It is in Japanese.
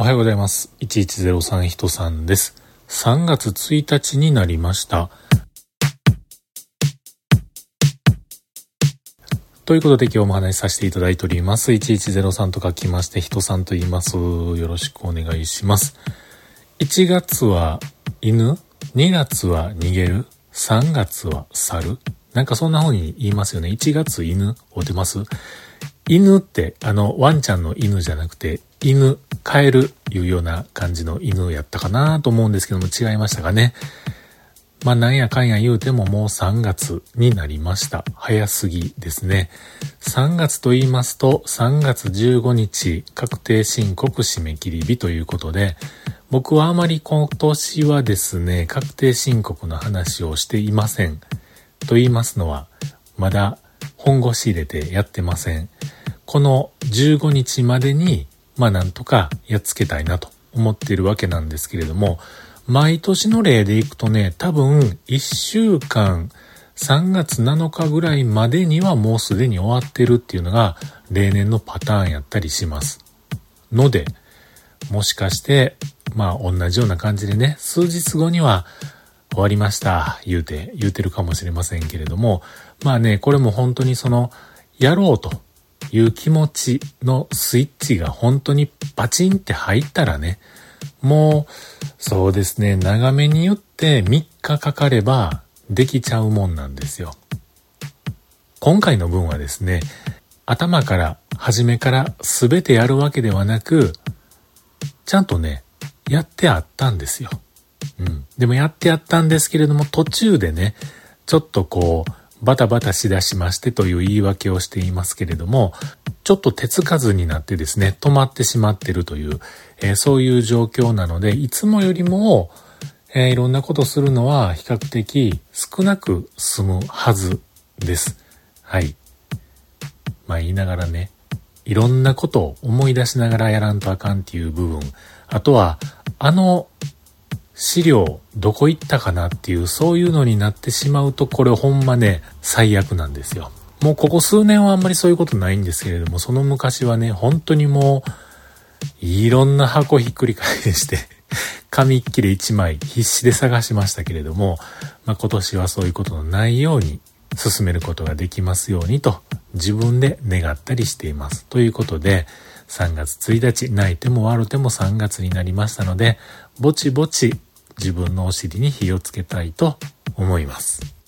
おはようございます。1103人さんです。3月1日になりました。ということで今日もお話しさせていただいております。1103と書きまして、人さんと言います。よろしくお願いします。1月は犬 ?2 月は逃げる ?3 月は猿なんかそんな風に言いますよね。1月犬おてます犬って、あの、ワンちゃんの犬じゃなくて、犬、カエルいうような感じの犬やったかなと思うんですけども違いましたかね。まあなんやかんや言うてももう3月になりました。早すぎですね。3月と言いますと3月15日確定申告締め切り日ということで僕はあまり今年はですね確定申告の話をしていません。と言いますのはまだ本腰入れてやってません。この15日までにまあなんとかやっつけたいなと思っているわけなんですけれども毎年の例でいくとね、多分1週間3月7日ぐらいまでにはもうすでに終わってるっていうのが例年のパターンやったりします。ので、もしかして、まあ同じような感じでね、数日後には終わりました、言うて、言うてるかもしれませんけれども、まあね、これも本当にその、やろうという気持ちのスイッチが本当にバチンって入ったらね、もう、そうですね、長めに言って3日かかればできちゃうもんなんですよ。今回の文はですね、頭から、初めから全てやるわけではなく、ちゃんとね、やってあったんですよ。うん。でもやってあったんですけれども、途中でね、ちょっとこう、バタバタしだしましてという言い訳をしていますけれども、ちょっと手つかずになってですね、止まってしまってるという、えー、そういう状況なので、いつもよりも、えー、いろんなことするのは比較的少なく済むはずです。はい。まあ言いながらね、いろんなことを思い出しながらやらんとあかんっていう部分、あとは、あの資料どこ行ったかなっていうそういうのになってしまうとこれほんまね最悪なんですよ。もうここ数年はあんまりそういうことないんですけれどもその昔はね本当にもういろんな箱ひっくり返して 紙っきり1枚必死で探しましたけれども、まあ、今年はそういうことのないように進めることができますようにと自分で願ったりしています。ということで3月1日泣いても悪ても3月になりましたのでぼちぼち自分のお尻に火をつけたいと思います。